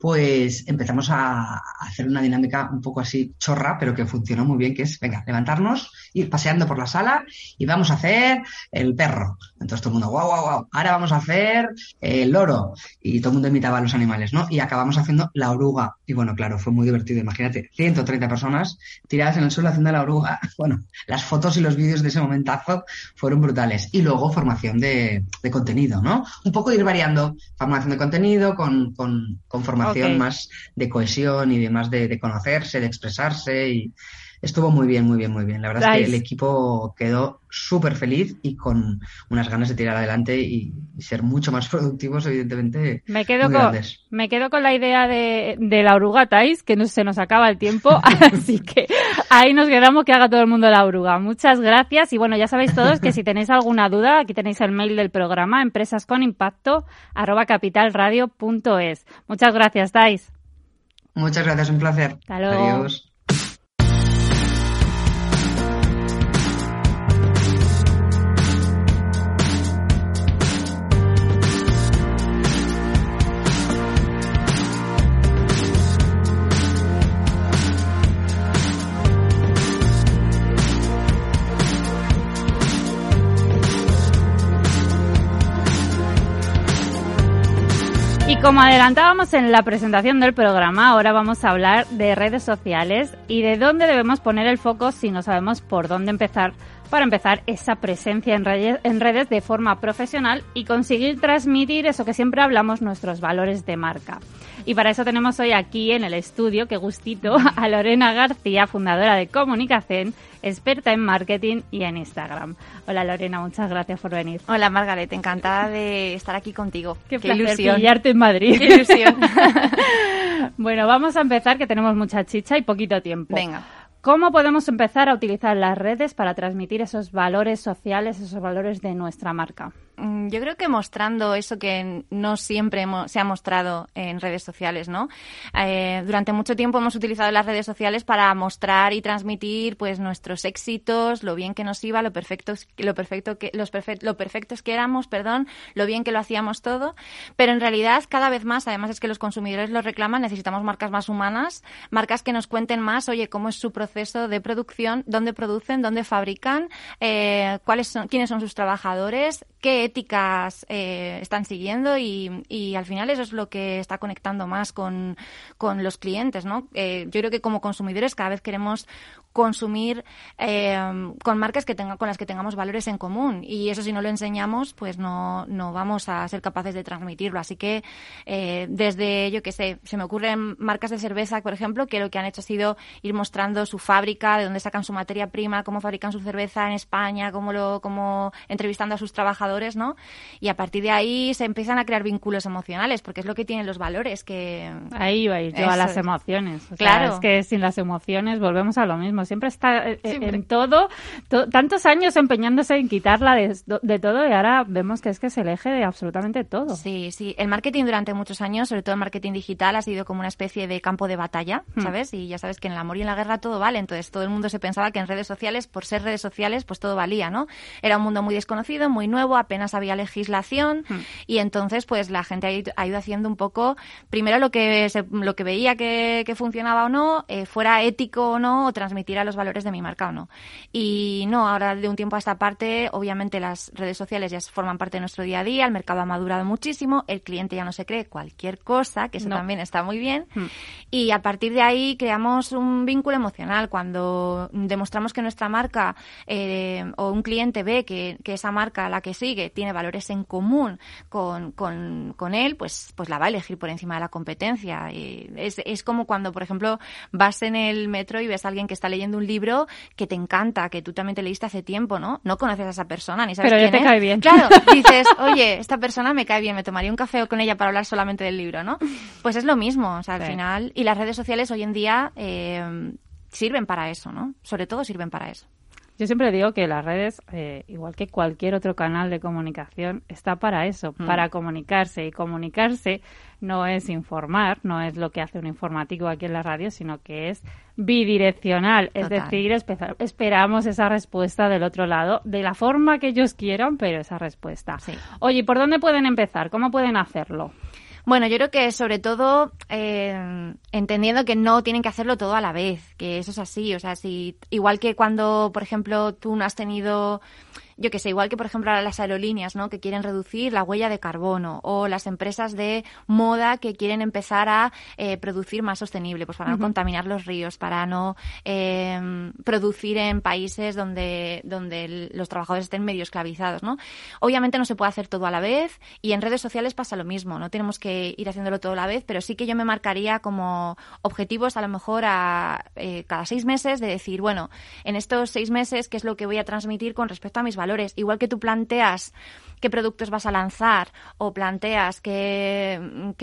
pues empezamos a hacer una dinámica un poco así chorra, pero que funcionó muy bien, que es, venga, levantarnos, ir paseando por la sala y vamos a hacer el perro. Entonces todo el mundo, guau, guau, guau, ahora vamos a hacer el loro. Y todo el mundo imitaba a los animales, ¿no? Y acabamos haciendo la oruga. Y bueno, claro, fue muy divertido. Imagínate, 130 personas tiradas en el suelo haciendo la oruga. Bueno, las fotos y los vídeos de ese momentazo fueron brutales. Y luego formación de, contenido, ¿no? Un poco ir variando formación de contenido con, con, con formación más de cohesión y de más de, conocerse, de expresarse y estuvo muy bien, muy bien, muy bien. La verdad es que el equipo quedó súper feliz y con unas ganas de tirar adelante y, ser mucho más productivos, evidentemente. Me quedo, con, me quedo con la idea de, la oruga, Tais, que no, se nos acaba el tiempo, así que ahí nos quedamos que haga todo el mundo la oruga. Muchas gracias y bueno, ya sabéis todos que si tenéis alguna duda, aquí tenéis el mail del programa, empresasconimpacto, arroba capitalradio.es. Muchas gracias, Tais. Muchas gracias, un placer. Adiós. Como adelantábamos en la presentación del programa, ahora vamos a hablar de redes sociales y de dónde debemos poner el foco si no sabemos por dónde empezar para empezar esa presencia en redes, en redes de forma profesional y conseguir transmitir eso que siempre hablamos, nuestros valores de marca. Y para eso tenemos hoy aquí en el estudio, que gustito, a Lorena García, fundadora de Comunicación experta en marketing y en Instagram. Hola Lorena, muchas gracias por venir. Hola Margaret, encantada de estar aquí contigo. Qué, Qué ilusión. pillarte en Madrid. Qué ilusión. bueno, vamos a empezar que tenemos mucha chicha y poquito tiempo. Venga. ¿Cómo podemos empezar a utilizar las redes para transmitir esos valores sociales, esos valores de nuestra marca? Mm, yo creo que mostrando eso que no siempre se ha mostrado en redes sociales, ¿no? Eh, durante mucho tiempo hemos utilizado las redes sociales para mostrar y transmitir, pues, nuestros éxitos, lo bien que nos iba, lo perfectos, lo perfecto que, los lo perfectos que éramos, perdón, lo bien que lo hacíamos todo. Pero en realidad, cada vez más, además es que los consumidores lo reclaman, necesitamos marcas más humanas, marcas que nos cuenten más, oye, cómo es su proceso de producción, dónde producen, dónde fabrican, eh, cuáles son, quiénes son sus trabajadores, qué éticas eh, están siguiendo y, y, al final eso es lo que está conectando más con, con los clientes, ¿no? Eh, yo creo que como consumidores cada vez queremos consumir eh, con marcas que tengan con las que tengamos valores en común. Y eso si no lo enseñamos pues no, no vamos a ser capaces de transmitirlo. Así que eh, desde yo que sé se me ocurren marcas de cerveza por ejemplo que lo que han hecho ha sido ir mostrando su fábrica de dónde sacan su materia prima cómo fabrican su cerveza en España cómo lo cómo entrevistando a sus trabajadores no y a partir de ahí se empiezan a crear vínculos emocionales porque es lo que tienen los valores que ahí va yo a las emociones. Claro. es que sin las emociones volvemos a lo mismo siempre está eh, eh, en todo, tantos años empeñándose en quitarla de, todo y ahora vemos que es que es el eje de absolutamente todo. Sí, sí. El marketing durante muchos años, sobre todo el marketing digital, ha sido como una especie de campo de batalla, hmm. ¿sabes? Y ya sabes que en el amor y en la guerra todo vale. Entonces todo el mundo se pensaba que en redes sociales, por ser redes sociales, pues todo valía, ¿no? Era un mundo muy desconocido, muy nuevo, apenas había legislación hmm. y entonces pues la gente ha ido, haciendo un poco, primero lo que, lo que veía que, funcionaba o no, eh, fuera ético o no, o transmitir a los valores de mi marca o no. Y no, ahora de un tiempo a esta parte, obviamente las redes sociales ya forman parte de nuestro día a día, el mercado ha madurado muchísimo, el cliente ya no se cree cualquier cosa, que eso también está muy bien. Hmm. Y a partir de ahí creamos un vínculo emocional. Cuando demostramos que nuestra marca eh, o un cliente ve que, esa marca, la que sigue, tiene valores en común con, con, él, pues, pues la va a elegir por encima de la competencia. Y es, es como cuando, por ejemplo, vas en el metro y ves a alguien que está leyendo un libro que te encanta, que tú también te leíste hace tiempo, ¿no? No conoces a esa persona ni sabes Pero quién te cae bien. Claro, dices, oye, esta persona me cae bien, me tomaría un café con ella para hablar solamente del libro, ¿no? Pues es lo mismo, o sea, al final. Y las redes sociales hoy en día eh, sirven para eso, ¿no? Sobre todo sirven para eso. Yo siempre digo que las redes, eh, igual que cualquier otro canal de comunicación, está para eso, mm. para comunicarse. Y comunicarse no es informar, no es lo que hace un informativo aquí en la radio, sino que es bidireccional. Es decir, esperamos esa respuesta del otro lado, de la forma que ellos quieran, pero esa respuesta. Oye, ¿por dónde pueden empezar? ¿Cómo pueden hacerlo? Bueno, yo creo que sobre todo eh, entendiendo que no tienen que hacerlo todo a la vez, que eso es así. O sea, si igual que cuando, por ejemplo, tú no has tenido yo que sé, igual que por ejemplo las aerolíneas, ¿no? Que quieren reducir la huella de carbono o las empresas de moda que quieren empezar a eh, producir más sostenible, pues para no contaminar los ríos, para no eh, producir en países donde, donde los trabajadores estén medio esclavizados, ¿no? Obviamente no se puede hacer todo a la vez y en redes sociales pasa lo mismo, no tenemos que ir haciéndolo todo a la vez, pero sí que yo me marcaría como objetivos a lo mejor a eh, cada seis meses de decir, bueno, en estos seis meses, ¿qué es lo que voy a transmitir con respecto a mis valores. Igual que tú planteas qué productos vas a lanzar o planteas qué,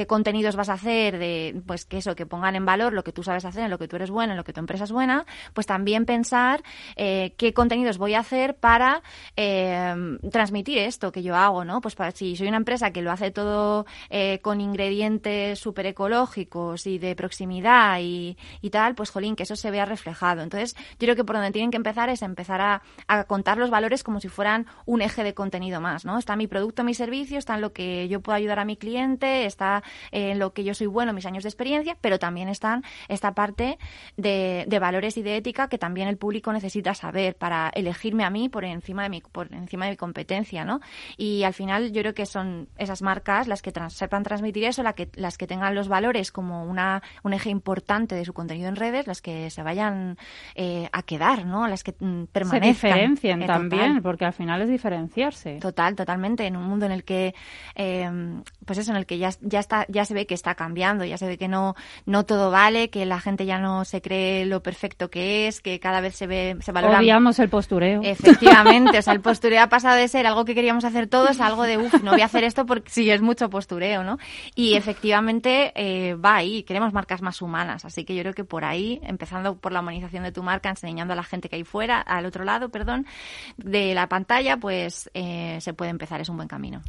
contenidos vas a hacer, de, pues que eso, que pongan en valor lo que tú sabes hacer, en lo que tú eres bueno, en lo que tu empresa es buena, pues también pensar eh, qué contenidos voy a hacer para eh, transmitir esto que yo hago, ¿no? Pues para, si soy una empresa que lo hace todo eh, con ingredientes súper ecológicos y de proximidad y, y, tal, pues jolín, que eso se vea reflejado. Entonces, yo creo que por donde tienen que empezar es empezar a, a contar los valores como si fueran un eje de contenido más, ¿no? está mi producto, mi servicio, está en lo que yo puedo ayudar a mi cliente, está en lo que yo soy bueno, mis años de experiencia, pero también están esta parte de, valores y de ética que también el público necesita saber para elegirme a mí por encima de mi, por encima de mi competencia, ¿no? Y al final yo creo que son esas marcas las que sepan transmitir eso, la que, las que tengan los valores como una, un eje importante de su contenido en redes, las que se vayan eh, a quedar, ¿no? Las que mm, permanezcan. Se diferencien eh, también, porque al final es diferenciarse. Total, totalmente en un mundo en el que, em, pues eso, en el que ya, ya, está, ya se ve que está cambiando, ya se ve que no, no todo vale, que la gente ya no se cree lo perfecto que es, que cada vez se ve, se valora. El postureo. Efectivamente, o sea, el postureo ha pasado de ser algo que queríamos hacer todos a algo de, uff, no voy a hacer esto porque sí es mucho postureo, ¿no? Y efectivamente eh, va ahí, queremos marcas más humanas, así que yo creo que por ahí, empezando por la humanización de tu marca, enseñando a la gente que hay fuera, al otro lado, perdón, de la pantalla, pues eh, se puede empezar es un buen camino.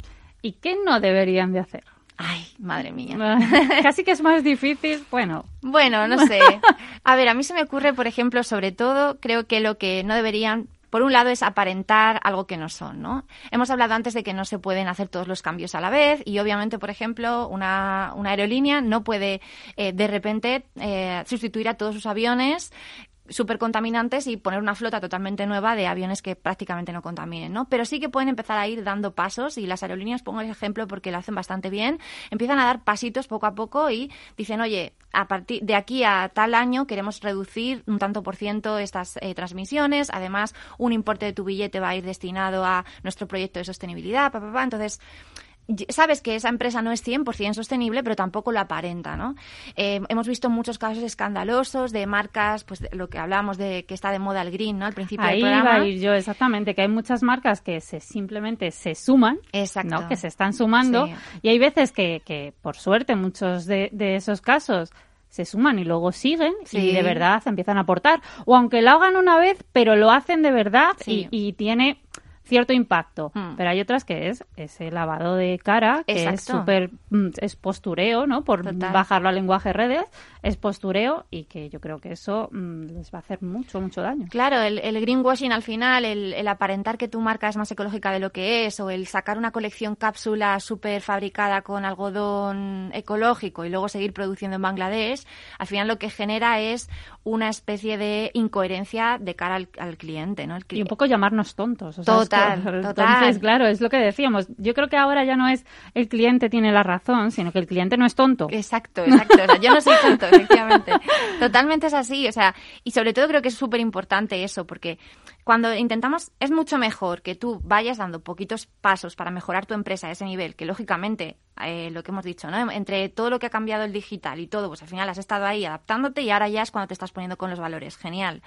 ¿Y qué no deberían de hacer? Ay, madre mía. Casi que es más difícil, bueno. Bueno, no sé. A ver, a mí se me ocurre, por ejemplo, sobre todo, creo que lo que no deberían por un lado es aparentar algo que no son, ¿no? Hemos hablado antes de que no se pueden hacer todos los cambios a la vez y obviamente, por ejemplo, una, aerolínea no puede eh, de repente eh, sustituir a todos sus aviones súper contaminantes y poner una flota totalmente nueva de aviones que prácticamente no contaminen, ¿no? Pero sí que pueden empezar a ir dando pasos y las aerolíneas, pongo el ejemplo porque lo hacen bastante bien, empiezan a dar pasitos poco a poco y dicen, oye, a partir de aquí a tal año queremos reducir un tanto por ciento estas eh, transmisiones, además un importe de tu billete va a ir destinado a nuestro proyecto de sostenibilidad, pa, entonces sabes que esa empresa no es 100% sostenible, pero tampoco lo aparenta, ¿no? Eh, hemos visto muchos casos escandalosos de marcas, pues lo que hablábamos de que está de moda el green, ¿no? Al principio Ahí del programa. Iba a ir yo, exactamente, que hay muchas marcas que se simplemente se suman, Exacto. Que se están sumando, y hay veces que, que por suerte, muchos de, de esos casos se suman y luego siguen y de verdad empiezan a aportar. O aunque lo hagan una vez, pero lo hacen de verdad y, y, tiene cierto impacto, hmm. pero hay otras que es ese lavado de cara, que es súper, mm, es postureo, ¿no? Por bajarlo al lenguaje redes, es postureo y que yo creo que eso mm, les va a hacer mucho, mucho daño. Claro, el, greenwashing al final, el, aparentar que tu marca es más ecológica de lo que es, o el sacar una colección cápsula súper fabricada con algodón ecológico y luego seguir produciendo en Bangladesh, al final lo que genera es una especie de incoherencia de cara al, cliente, ¿no? y un poco llamarnos tontos. O total, Entonces, claro, es lo que decíamos. Yo creo que ahora ya no es el cliente tiene la razón, sino que el cliente no es tonto. Exacto, exacto. yo no soy tonto, efectivamente. Totalmente es así, o sea, y sobre todo creo que es súper importante eso, porque cuando intentamos, es mucho mejor que tú vayas dando poquitos pasos para mejorar tu empresa a ese nivel, que lógicamente, eh, lo que hemos dicho, ¿no? Entre todo lo que ha cambiado el digital y todo, pues al final has estado ahí adaptándote y ahora ya es cuando te estás poniendo con los valores. Genial.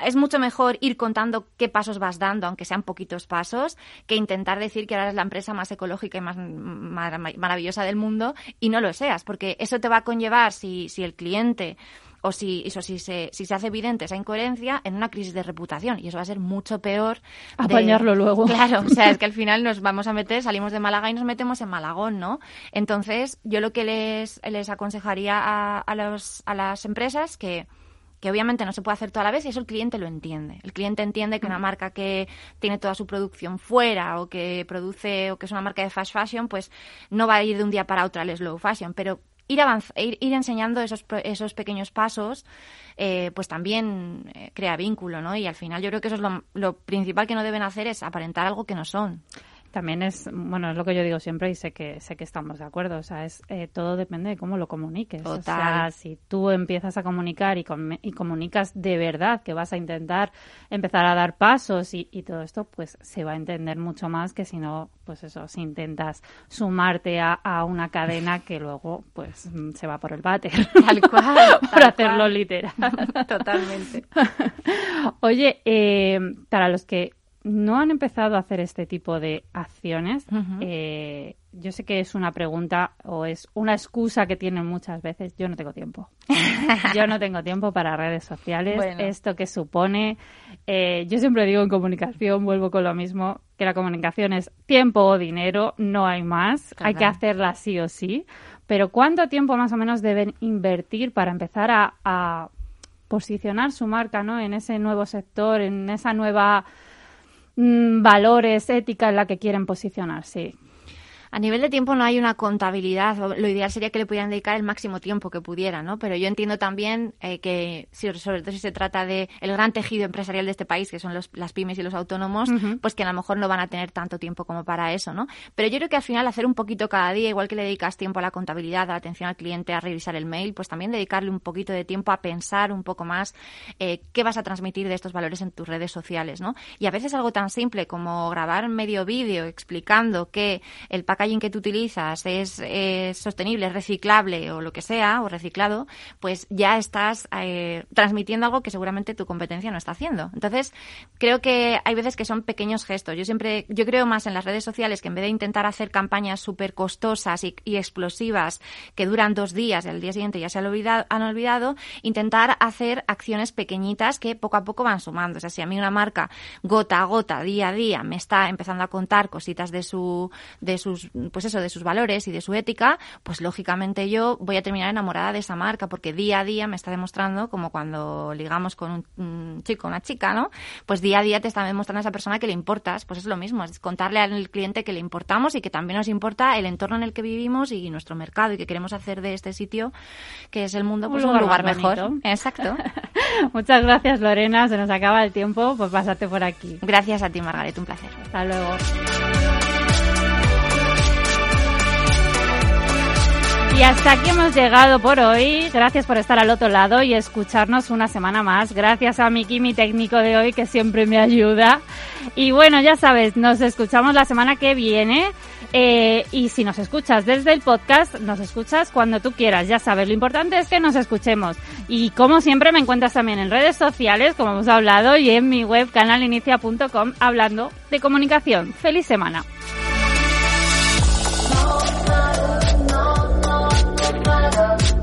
Es mucho mejor ir contando qué pasos vas dando, aunque sean poquitos pasos, que intentar decir que ahora eres la empresa más ecológica y más maravillosa del mundo y no lo seas, porque eso te va a conllevar si, si el cliente o si, eso, si, se, si se hace evidente esa incoherencia en una crisis de reputación y eso va a ser mucho peor. Apañarlo luego. Claro, o sea, es que al final nos vamos a meter, salimos de Málaga y nos metemos en Malagón, ¿no? Entonces, yo lo que les, les aconsejaría a, a, los, a las empresas que que obviamente no se puede hacer toda la vez y eso el cliente lo entiende. El cliente entiende que una marca que tiene toda su producción fuera o que produce o que es una marca de fast fashion, pues no va a ir de un día para otro al slow fashion, pero ir, ir, ir, enseñando esos, esos pequeños pasos, eh, pues también eh, crea vínculo, ¿no? Y al final yo creo que eso es lo, lo principal que no deben hacer es aparentar algo que no son también es, bueno, es lo que yo digo siempre y sé que sé que estamos de acuerdo. O sea, es eh, todo depende de cómo lo comuniques. O sea, si tú empiezas a comunicar y, y, comunicas de verdad que vas a intentar empezar a dar pasos y, y, todo esto, pues se va a entender mucho más que si no, pues eso, si intentas sumarte a, a una cadena que luego, pues, mm, se va por el váter. Tal cual. por hacerlo literal. Totalmente. Oye, eh, para los que no han empezado a hacer este tipo de acciones, eh, yo sé que es una pregunta o es una excusa que tienen muchas veces. Yo no tengo tiempo. yo no tengo tiempo para redes sociales. Esto que supone, eh, yo siempre digo en comunicación, vuelvo con lo mismo, que la comunicación es tiempo o dinero, no hay más. Hay que hacerla sí o sí. Pero ¿cuánto tiempo más o menos deben invertir para empezar a, a posicionar su marca ¿no? en ese nuevo sector, en esa nueva Mm, valores, ética en la que quieren posicionarse. A nivel de tiempo no hay una contabilidad. Lo ideal sería que le pudieran dedicar el máximo tiempo que pudieran, ¿no? Pero yo entiendo también eh, que, sobre todo si se trata de el gran tejido empresarial de este país, que son los, las pymes y los autónomos, pues que a lo mejor no van a tener tanto tiempo como para eso, ¿no? Pero yo creo que al final hacer un poquito cada día, igual que le dedicas tiempo a la contabilidad, a la atención al cliente, a revisar el mail, pues también dedicarle un poquito de tiempo a pensar un poco más eh, qué vas a transmitir de estos valores en tus redes sociales, ¿no? Y a veces algo tan simple como grabar medio vídeo explicando que el pack que tú utilizas es, sostenible, reciclable o lo que sea, o reciclado, pues ya estás eh, transmitiendo algo que seguramente tu competencia no está haciendo. Entonces, creo que hay veces que son pequeños gestos. Yo siempre, yo creo más en las redes sociales que en vez de intentar hacer campañas súper costosas y, explosivas que duran dos días y al día siguiente ya se han olvidado, han olvidado, intentar hacer acciones pequeñitas que poco a poco van sumando. O sea, si a mí una marca gota a gota, día a día, me está empezando a contar cositas de su, de sus pues eso, de sus valores y de su ética, pues lógicamente yo voy a terminar enamorada de esa marca porque día a día me está demostrando, como cuando ligamos con un, chico, una chica, ¿no? Pues día a día te está demostrando a esa persona que le importas, pues es lo mismo, es contarle al cliente que le importamos y que también nos importa el entorno en el que vivimos y nuestro mercado y que queremos hacer de este sitio, que es el mundo, pues un lugar, mejor. Exacto. Muchas gracias, Lorena. Se nos acaba el tiempo, pues pásate por aquí. Gracias a ti, Margaret. Un placer. Hasta luego. Y hasta aquí hemos llegado por hoy. Gracias por estar al otro lado y escucharnos una semana más. Gracias a Miki, mi técnico de hoy, que siempre me ayuda. Y bueno, ya sabes, nos escuchamos la semana que viene. Eh, y si nos escuchas desde el podcast, nos escuchas cuando tú quieras. Ya sabes, lo importante es que nos escuchemos. Y como siempre, me encuentras también en redes sociales, como hemos hablado, y en mi web canalinicia.com hablando de comunicación. ¡Feliz semana! love.